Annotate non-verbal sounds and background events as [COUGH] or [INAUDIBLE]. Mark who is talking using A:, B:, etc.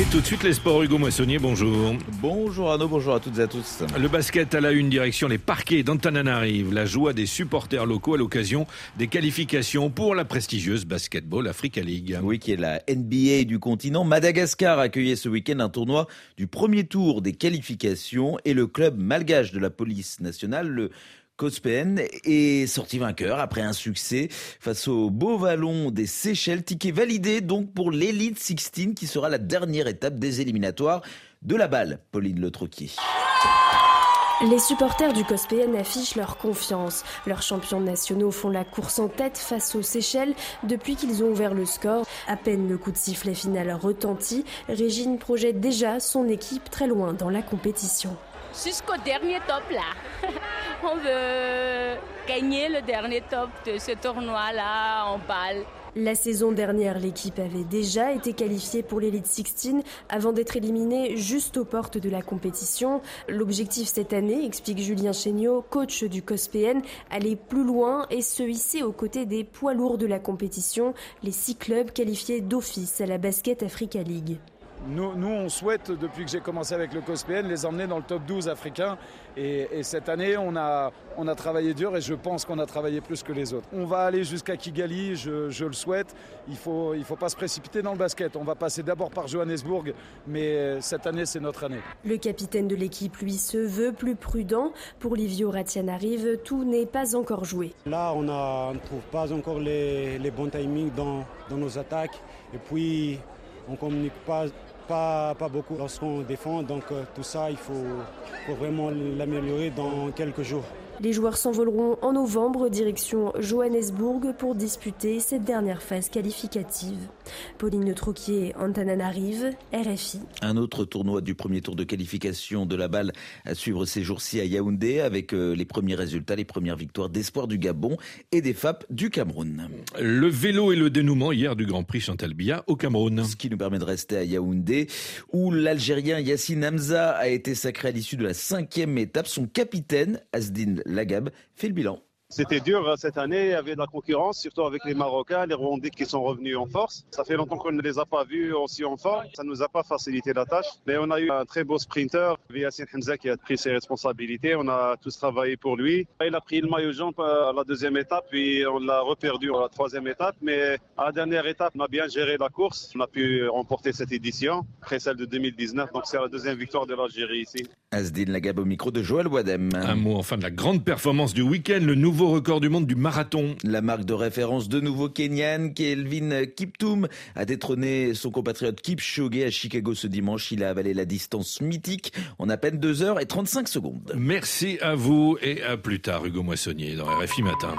A: Et tout de suite les sports, Hugo Moissonnier, bonjour.
B: Bonjour Arnaud, bonjour à toutes et à tous.
A: Le basket à la une direction les parquets d'Antananarive. La joie des supporters locaux à l'occasion des qualifications pour la prestigieuse Basketball Africa League.
B: Oui, qui est la NBA du continent. Madagascar accueillait ce week-end un tournoi du premier tour des qualifications et le club malgache de la police nationale, le Cospen est sorti vainqueur après un succès face au beau vallon des Seychelles. Ticket validé donc pour l'Elite 16 qui sera la dernière étape des éliminatoires de la balle. Pauline Le Troquier.
C: Les supporters du COSPN affichent leur confiance. Leurs champions nationaux font la course en tête face aux Seychelles depuis qu'ils ont ouvert le score. À peine le coup de sifflet final retentit, Régine projette déjà son équipe très loin dans la compétition.
D: Jusqu'au dernier top là. [LAUGHS] On veut gagner le dernier top de ce tournoi-là en balle.
C: La saison dernière, l'équipe avait déjà été qualifiée pour l'Elite 16 avant d'être éliminée juste aux portes de la compétition. L'objectif cette année, explique Julien Chéniaud, coach du COSPN, aller plus loin et se hisser aux côtés des poids lourds de la compétition, les six clubs qualifiés d'office à la Basket Africa League.
E: Nous, on souhaite, depuis que j'ai commencé avec le COSPN, les emmener dans le top 12 africain. Et, cette année, on a, on a travaillé dur et je pense qu'on a travaillé plus que les autres. On va aller jusqu'à Kigali, je, le souhaite. Il ne faut, il faut pas se précipiter dans le basket. On va passer d'abord par Johannesburg, mais cette année, c'est notre année.
C: Le capitaine de l'équipe, lui, se veut plus prudent. Pour Livio Ratianarive, tout n'est pas encore joué.
F: Là, on ne trouve pas encore les, les bons timings dans, dans nos attaques. Et puis, on ne communique pas pas, beaucoup lorsqu'on défend. Donc euh, tout ça, il faut vraiment l'améliorer dans quelques jours.
C: Les joueurs s'envoleront en novembre direction Johannesburg pour disputer cette dernière phase qualificative. Pauline Troquier, Antananarive, RFI.
B: Un autre tournoi du premier tour de qualification de la balle à suivre ces jours-ci à Yaoundé avec euh, les premiers résultats, les premières victoires d'espoir du Gabon et des FAP du Cameroun.
A: Le vélo et le dénouement hier du Grand Prix Chantal Biya au Cameroun.
B: Ce qui nous permet de rester à Yaoundé où l'Algérien Yassine Hamza a été sacré à l'issue de la cinquième étape. Son capitaine, Asdin Lagab fait le bilan.
G: C'était dur euh, cette année, il y avait de la concurrence, surtout avec les Marocains, les Rwandais qui sont revenus en force. Ça fait longtemps qu'on ne les a pas vus aussi en forme. Ça ne nous a pas facilité la tâche. Mais on a eu un très beau sprinter, Yassine Hamza, qui a pris ses responsabilités. On a tous travaillé pour lui. Il a pris le maillot jaune à la deuxième étape, puis on l'a reperdu à la troisième étape. Mais à la dernière étape, on a bien géré la course. On a pu remporter cette édition, après celle de 2019. Donc c'est la deuxième victoire de l'Algérie ici.
B: Asdin Lagab au micro de Joël Wadem.
A: Un mot enfin de la grande performance du week-end, le nouveau record du monde du marathon.
B: La marque de référence de nouveau Kenyan, Kelvin Kiptoum, a détrôné son compatriote Kipchoge à Chicago ce dimanche. Il a avalé la distance mythique en à peine 2 heures et 35 secondes.
A: Merci à vous et à plus tard, Hugo Moissonnier, dans RFI Matin.